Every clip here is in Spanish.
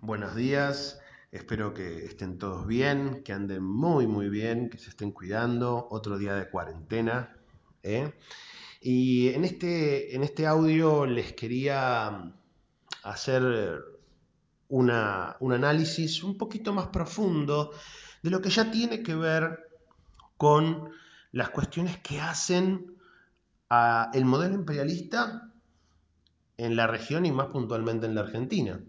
buenos días. Espero que estén todos bien, que anden muy, muy bien, que se estén cuidando. Otro día de cuarentena. ¿eh? Y en este, en este audio les quería hacer una, un análisis un poquito más profundo de lo que ya tiene que ver con las cuestiones que hacen a el modelo imperialista en la región y más puntualmente en la Argentina.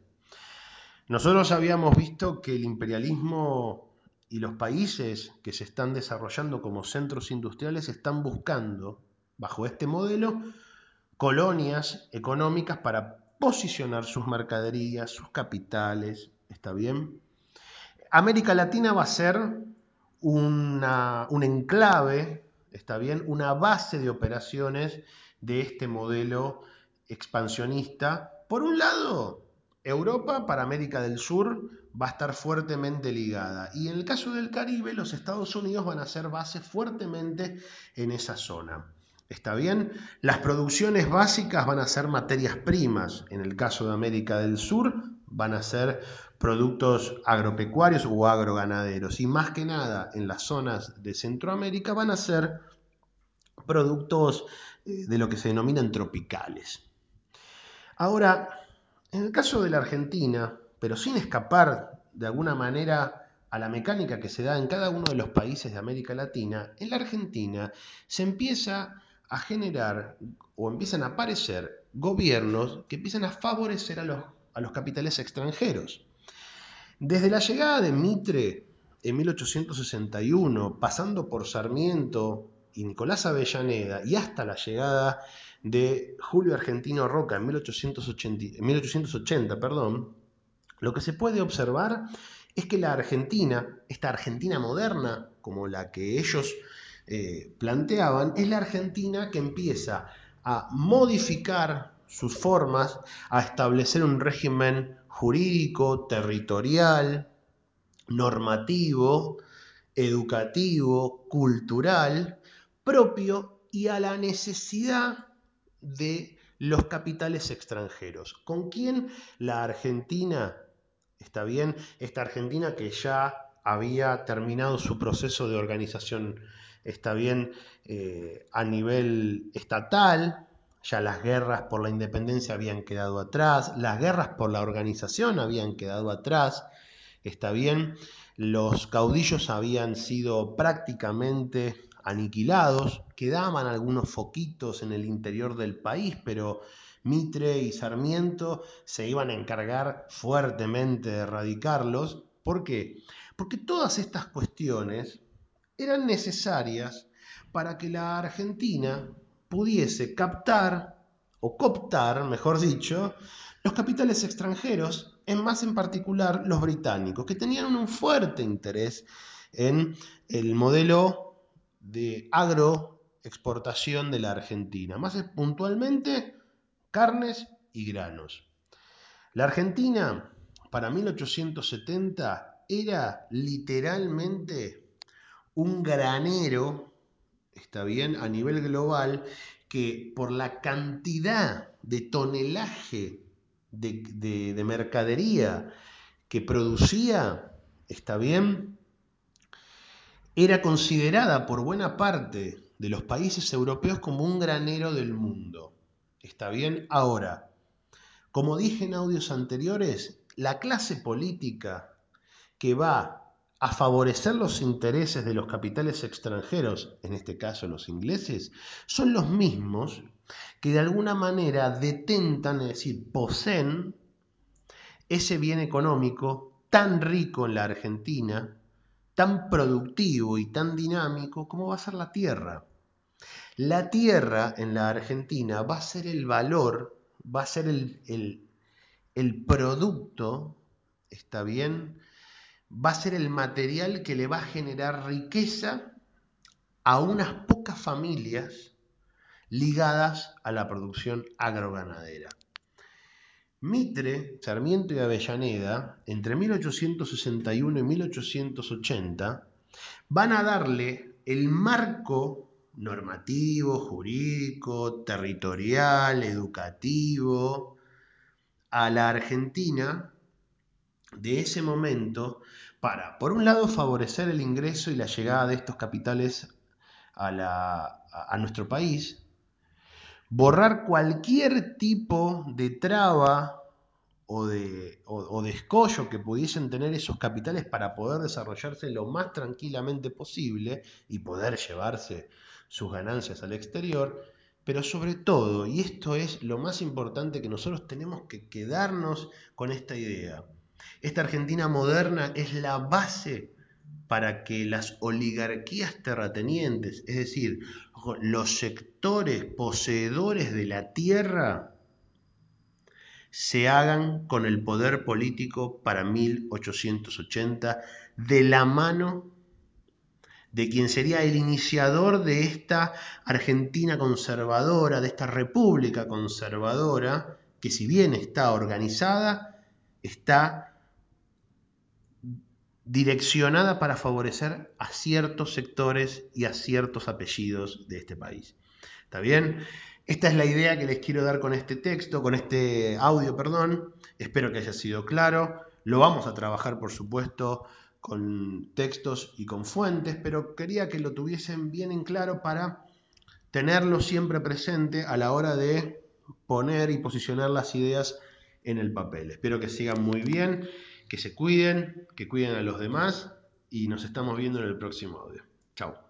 Nosotros habíamos visto que el imperialismo y los países que se están desarrollando como centros industriales están buscando, bajo este modelo, colonias económicas para posicionar sus mercaderías, sus capitales, ¿está bien? América Latina va a ser una, un enclave, ¿está bien? Una base de operaciones de este modelo expansionista. Por un lado, Europa para América del Sur va a estar fuertemente ligada y en el caso del Caribe los Estados Unidos van a ser base fuertemente en esa zona. ¿Está bien? Las producciones básicas van a ser materias primas. En el caso de América del Sur van a ser productos agropecuarios o agroganaderos. Y más que nada en las zonas de Centroamérica van a ser productos eh, de lo que se denominan tropicales. Ahora, en el caso de la Argentina, pero sin escapar de alguna manera a la mecánica que se da en cada uno de los países de América Latina, en la Argentina se empieza a generar o empiezan a aparecer gobiernos que empiezan a favorecer a los, a los capitales extranjeros. Desde la llegada de Mitre en 1861, pasando por Sarmiento y Nicolás Avellaneda y hasta la llegada de Julio Argentino Roca en 1880, 1880 perdón, lo que se puede observar es que la Argentina, esta Argentina moderna, como la que ellos eh, planteaban, es la Argentina que empieza a modificar sus formas, a establecer un régimen jurídico, territorial, normativo, educativo, cultural, propio y a la necesidad de los capitales extranjeros. ¿Con quién la Argentina? ¿Está bien? Esta Argentina que ya había terminado su proceso de organización, está bien, eh, a nivel estatal, ya las guerras por la independencia habían quedado atrás, las guerras por la organización habían quedado atrás, está bien, los caudillos habían sido prácticamente aniquilados, quedaban algunos foquitos en el interior del país, pero Mitre y Sarmiento se iban a encargar fuertemente de erradicarlos. ¿Por qué? Porque todas estas cuestiones eran necesarias para que la Argentina pudiese captar o cooptar, mejor dicho, los capitales extranjeros, en más en particular los británicos, que tenían un fuerte interés en el modelo de agroexportación de la Argentina, más puntualmente carnes y granos. La Argentina para 1870 era literalmente un granero, está bien, a nivel global, que por la cantidad de tonelaje de, de mercadería que producía, está bien, era considerada por buena parte de los países europeos como un granero del mundo. ¿Está bien? Ahora, como dije en audios anteriores, la clase política que va a favorecer los intereses de los capitales extranjeros, en este caso los ingleses, son los mismos que de alguna manera detentan, es decir, poseen ese bien económico tan rico en la Argentina tan productivo y tan dinámico como va a ser la tierra. La tierra en la Argentina va a ser el valor, va a ser el, el, producto, ¿está bien? Va a ser el material que le va a generar riqueza a unas pocas familias ligadas a la producción agroganadera. Mitre, Sarmiento y Avellaneda, entre 1861 y 1880, van a darle el marco normativo, jurídico, territorial, educativo a la Argentina de ese momento para, por un lado, favorecer el ingreso y la llegada de estos capitales a, nuestro país, borrar cualquier tipo de traba o de, o, de, escollo que pudiesen tener esos capitales para poder desarrollarse lo más tranquilamente posible y poder llevarse sus ganancias al exterior, pero sobre todo, y esto es lo más importante que nosotros tenemos que quedarnos con esta idea, esta Argentina moderna es la base para que las oligarquías terratenientes, es decir, los sectores poseedores de la tierra, se hagan con el poder político para 1880 de la mano de quien sería el iniciador de esta Argentina conservadora, de esta república conservadora, que si bien está organizada, está direccionada para favorecer a ciertos sectores y a ciertos apellidos de este país. ¿Está bien? Esta es la idea que les quiero dar con este texto, con este audio, perdón. Espero que haya sido claro. Lo vamos a trabajar, por supuesto, con textos y con fuentes, pero quería que lo tuviesen bien en claro para tenerlo siempre presente a la hora de poner y posicionar las ideas en el papel. Espero que sigan muy bien que se cuiden, que cuiden a los demás y nos estamos viendo en el próximo audio. Chao.